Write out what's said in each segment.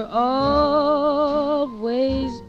You're always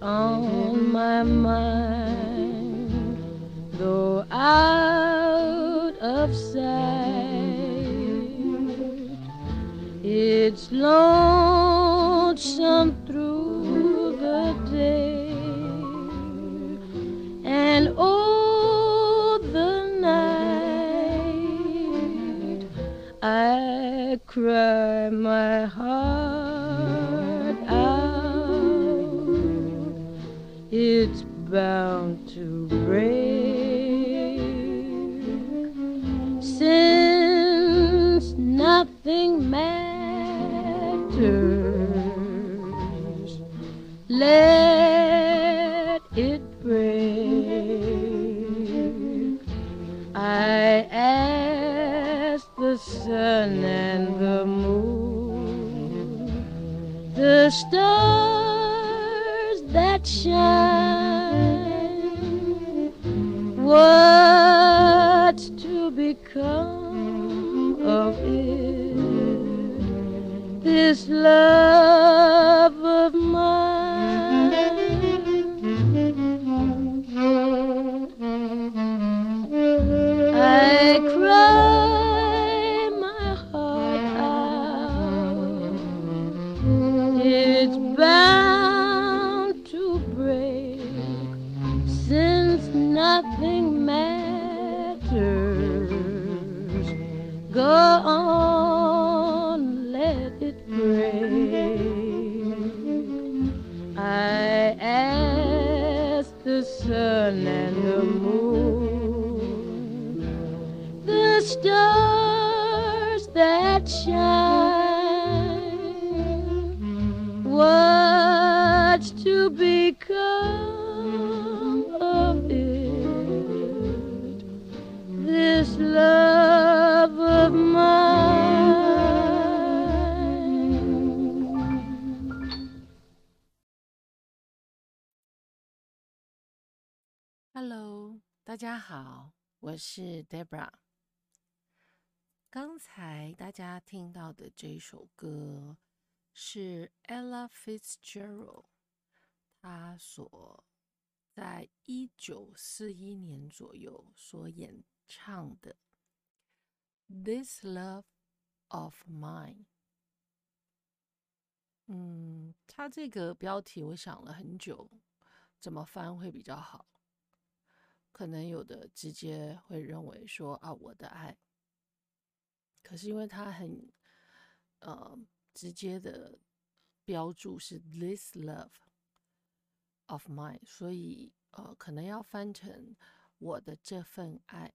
on my mind, though out of sight. It's lonesome through the day and all the night. I cry my heart love the moon, the stars 好，我是 Debra。刚才大家听到的这首歌是 Ella Fitzgerald 她所在一九四一年左右所演唱的《This Love of Mine》。嗯，它这个标题我想了很久，怎么翻会比较好？可能有的直接会认为说啊，我的爱。可是因为它很呃直接的标注是 this love of mine，所以呃可能要翻成我的这份爱。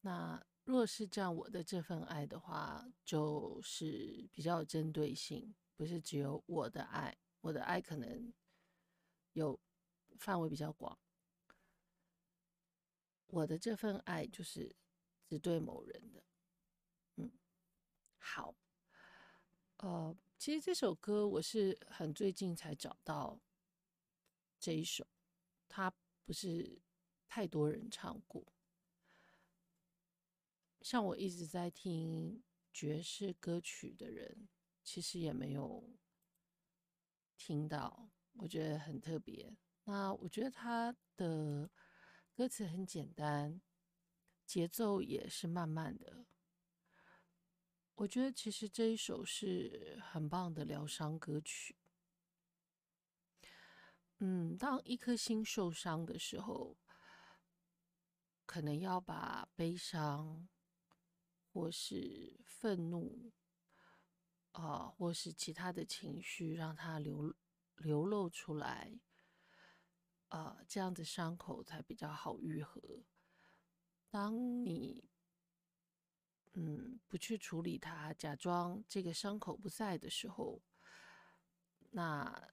那若是这样，我的这份爱的话，就是比较有针对性，不是只有我的爱，我的爱可能有范围比较广。我的这份爱就是只对某人的，嗯，好，呃，其实这首歌我是很最近才找到这一首，它不是太多人唱过，像我一直在听爵士歌曲的人，其实也没有听到，我觉得很特别。那我觉得它的。歌词很简单，节奏也是慢慢的。我觉得其实这一首是很棒的疗伤歌曲。嗯，当一颗心受伤的时候，可能要把悲伤，或是愤怒，啊，或是其他的情绪，让它流流露出来。呃，这样子伤口才比较好愈合。当你嗯不去处理它，假装这个伤口不在的时候，那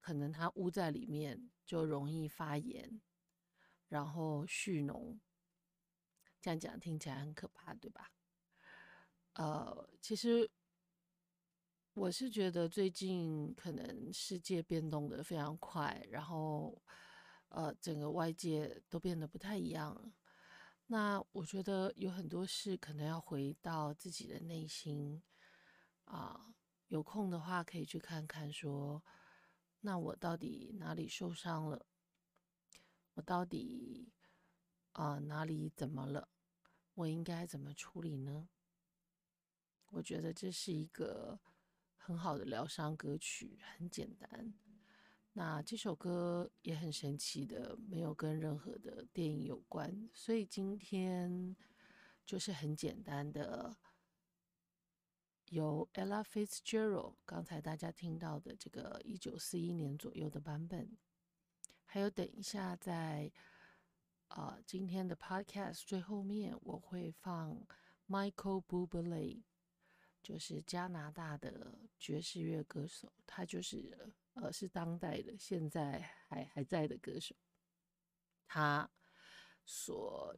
可能它捂在里面就容易发炎，然后蓄脓。这样讲听起来很可怕，对吧？呃，其实我是觉得最近可能世界变动的非常快，然后。呃，整个外界都变得不太一样了。那我觉得有很多事可能要回到自己的内心啊，有空的话可以去看看，说那我到底哪里受伤了？我到底啊哪里怎么了？我应该怎么处理呢？我觉得这是一个很好的疗伤歌曲，很简单。那这首歌也很神奇的，没有跟任何的电影有关，所以今天就是很简单的，由 Ella Fitzgerald 刚才大家听到的这个一九四一年左右的版本，还有等一下在啊今天的 Podcast 最后面我会放 Michael Bublé，就是加拿大的爵士乐歌手，他就是。呃，是当代的，现在还还在的歌手，他所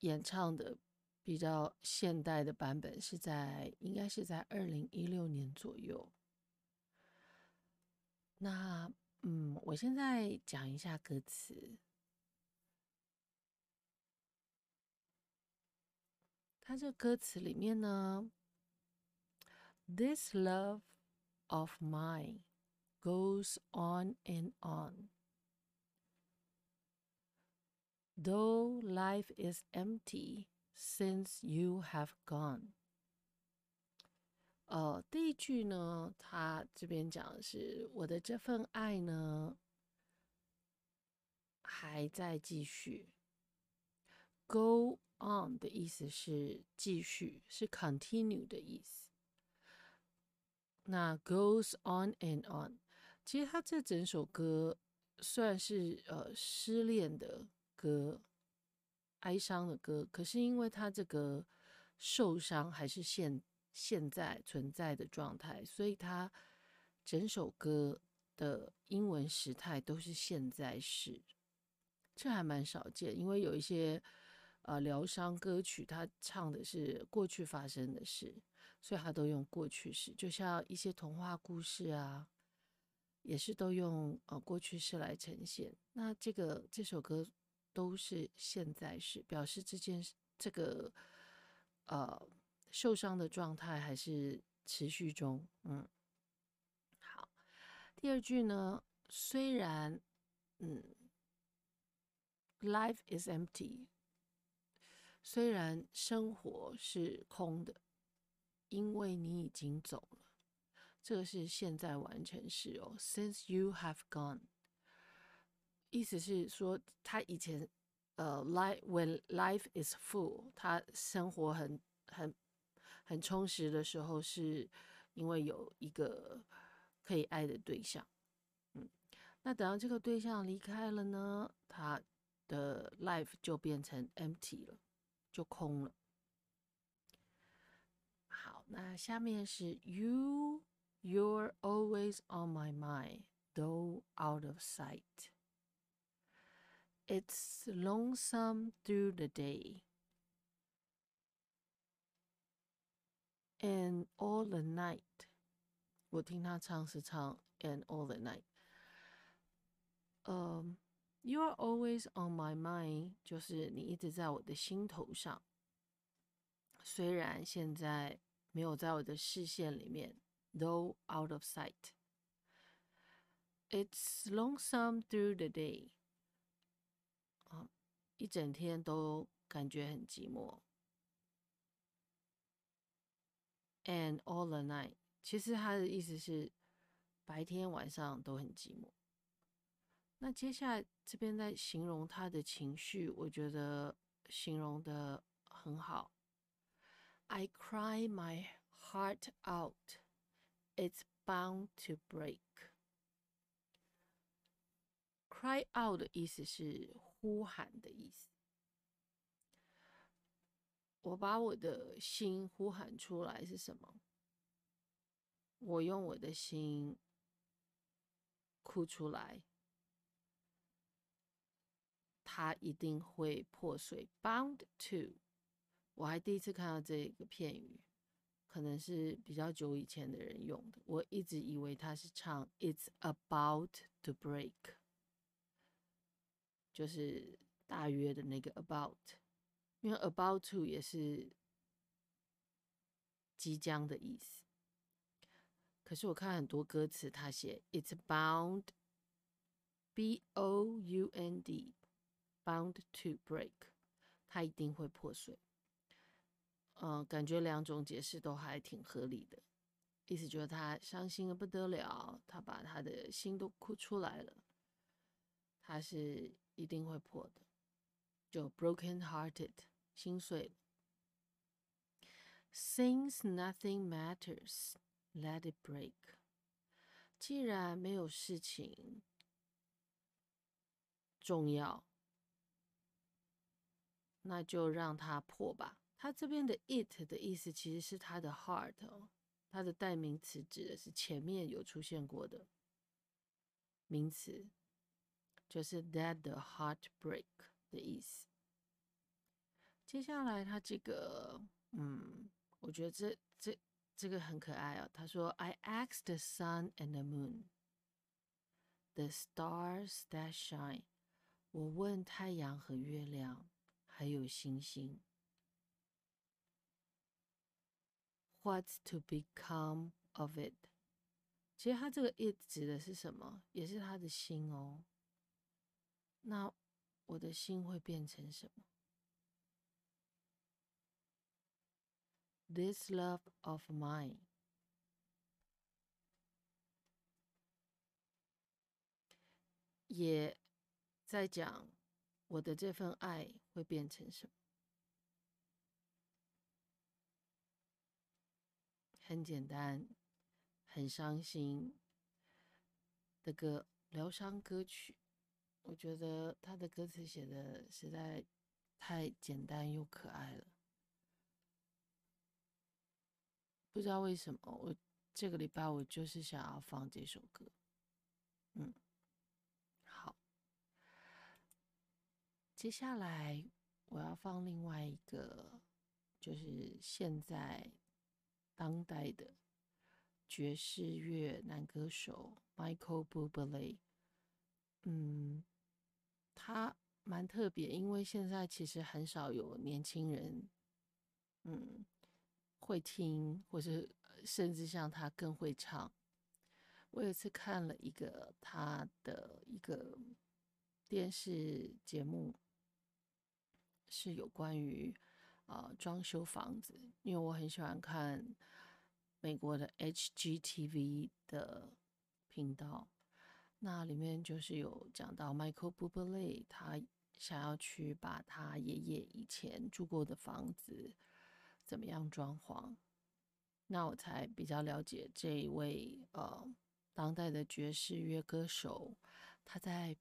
演唱的比较现代的版本是在应该是在二零一六年左右。那嗯，我现在讲一下歌词，他这歌词里面呢，This love of mine。goes on and on. Though life is empty since you have gone. 呃，第一句呢，他这边讲的是我的这份爱呢还在继续。Go on 的意思是继续，是 continue 的意思。那 goes on and on 其实他这整首歌算是呃失恋的歌、哀伤的歌，可是因为他这个受伤还是现现在存在的状态，所以他整首歌的英文时态都是现在式，这还蛮少见。因为有一些呃疗伤歌曲，他唱的是过去发生的事，所以他都用过去式，就像一些童话故事啊。也是都用呃过去式来呈现，那这个这首歌都是现在式，表示这件这个呃受伤的状态还是持续中。嗯，好，第二句呢，虽然嗯，life is empty，虽然生活是空的，因为你已经走了。这个是现在完成时哦，since you have gone，意思是说他以前呃，life when life is full，他生活很很很充实的时候，是因为有一个可以爱的对象，嗯，那等到这个对象离开了呢，他的 life 就变成 empty 了，就空了。好，那下面是 you。You're always on my mind, though out of sight. It's lonesome through the day. And all the night. 我听他唱是唱 and all the night. Um, you are always on my mind，就是你一直在我的心头上。虽然现在没有在我的视线里面。 though out of sight. It's lonesome through the day. 啊，一整天都感觉很寂寞。And all the night，其实他的意思是白天晚上都很寂寞。那接下来这边在形容他的情绪，我觉得形容的很好。I cry my heart out It's bound to break. Cry out 的意思是呼喊的意思。我把我的心呼喊出来是什么？我用我的心哭出来，它一定会破碎。Bound to，我还第一次看到这个片语。可能是比较久以前的人用的，我一直以为他是唱 "It's about to break"，就是大约的那个 "about"，因为 about to 也是即将的意思。可是我看很多歌词，他写 "It's bound"，b o u n d，bound to break，它一定会破碎。嗯，感觉两种解释都还挺合理的。意思就是他伤心的不得了，他把他的心都哭出来了，他是一定会破的，就 broken hearted，心碎了。Since nothing matters。Let it break。既然没有事情重要，那就让它破吧。它这边的 it 的意思其实是它的 heart，它的代名词指的是前面有出现过的名词，就是 that the heart break 的意思。接下来，它这个，嗯，我觉得这这。这个很可爱哦。他说：“I asked the sun and the moon, the stars that shine。”我问太阳和月亮，还有星星，“What's to become of it？” 其实他这个 “it” 指的是什么？也是他的心哦。那我的心会变成什么？This love of mine，也在讲我的这份爱会变成什么？很简单，很伤心的歌，疗伤歌曲。我觉得他的歌词写的实在太简单又可爱了。不知道为什么，我这个礼拜我就是想要放这首歌。嗯，好，接下来我要放另外一个，就是现在当代的爵士乐男歌手 Michael Bublé。嗯，他蛮特别，因为现在其实很少有年轻人，嗯。会听，或是甚至像他更会唱。我有一次看了一个他的一个电视节目，是有关于啊装修房子，因为我很喜欢看美国的 HGTV 的频道，那里面就是有讲到 Michael Bublé，他想要去把他爷爷以前住过的房子。怎么样装潢？那我才比较了解这一位呃当代的爵士乐歌手，他在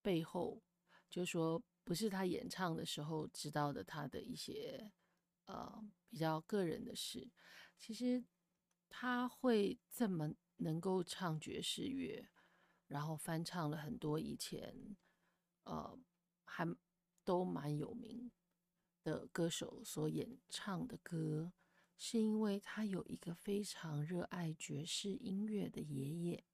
背后，就说不是他演唱的时候知道的他的一些呃比较个人的事。其实他会这么能够唱爵士乐，然后翻唱了很多以前呃还都蛮有名。的歌手所演唱的歌，是因为他有一个非常热爱爵士音乐的爷爷。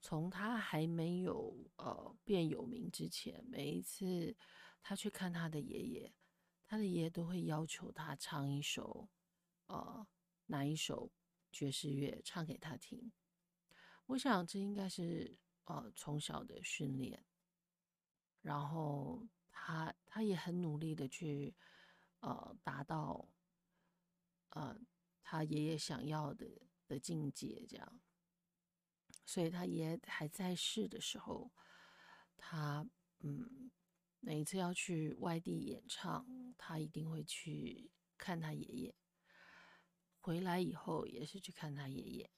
从他还没有呃变有名之前，每一次他去看他的爷爷，他的爷爷都会要求他唱一首呃哪一首爵士乐唱给他听。我想这应该是呃从小的训练，然后。他他也很努力的去，呃，达到，呃，他爷爷想要的的境界，这样。所以他爷爷还在世的时候，他嗯，每一次要去外地演唱，他一定会去看他爷爷。回来以后也是去看他爷爷。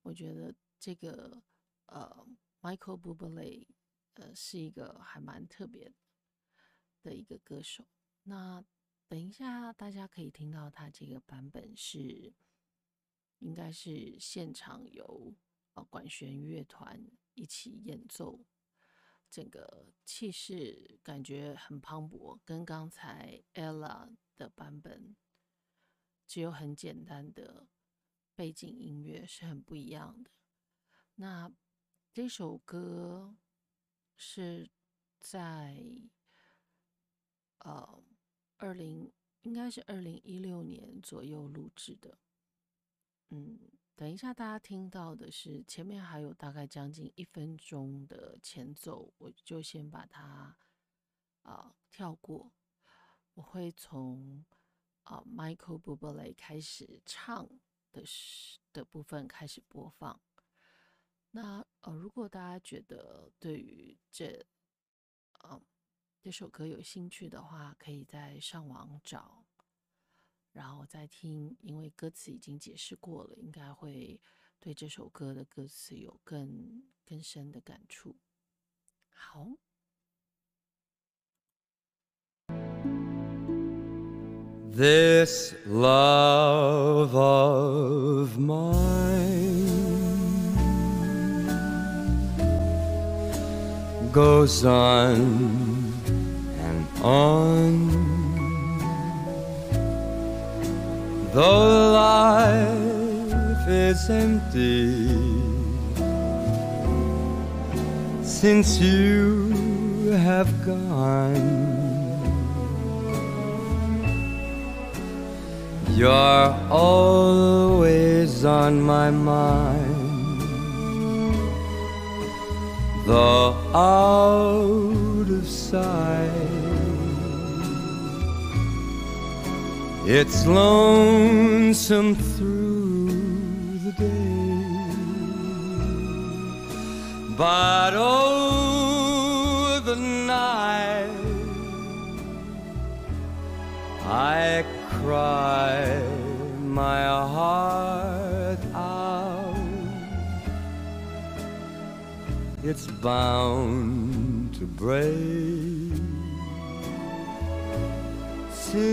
我觉得这个呃，Michael Bublé，呃，是一个还蛮特别的。的一个歌手，那等一下大家可以听到他这个版本是，应该是现场由呃管弦乐团一起演奏，整个气势感觉很磅礴，跟刚才 Ella 的版本只有很简单的背景音乐是很不一样的。那这首歌是在。呃，二零应该是二零一六年左右录制的。嗯，等一下大家听到的是前面还有大概将近一分钟的前奏，我就先把它啊跳过。我会从啊 Michael Bublé 开始唱的时的部分开始播放。那呃，如果大家觉得对于这呃这首歌有兴趣的话，可以在上网找，然后再听，因为歌词已经解释过了，应该会对这首歌的歌词有更更深的感触。好。This love of mine goes on and on. Though life is empty since you have gone. You're always on my mind, though out of sight. It's lonesome through the day, but oh, the night I cry my heart out. It's bound to break since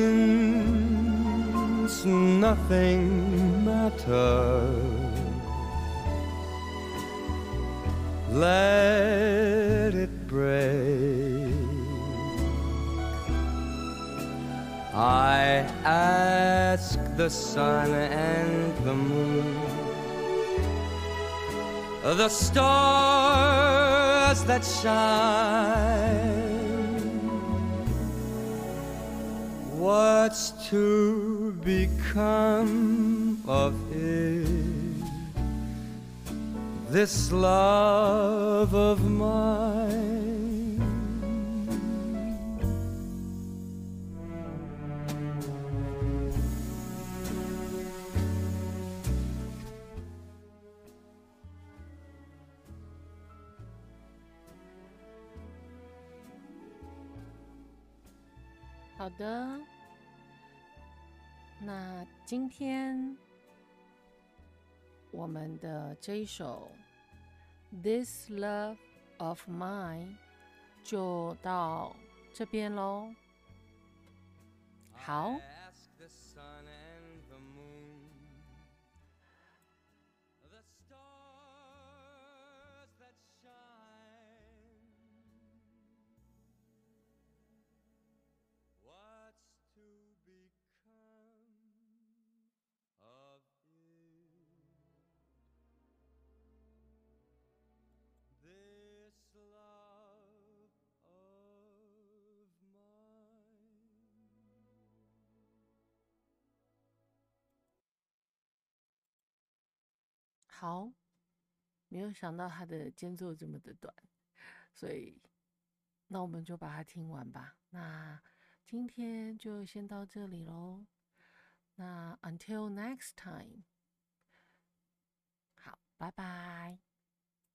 nothing matters. Let it break. I ask the sun and the moon, the stars that shine, what's to become of it? This love of mine. 好的，那今天我们的这一首《This Love of Mine》就到这边喽。好。好，没有想到他的间奏这么的短，所以那我们就把它听完吧。那今天就先到这里喽。那 until next time，好，拜拜。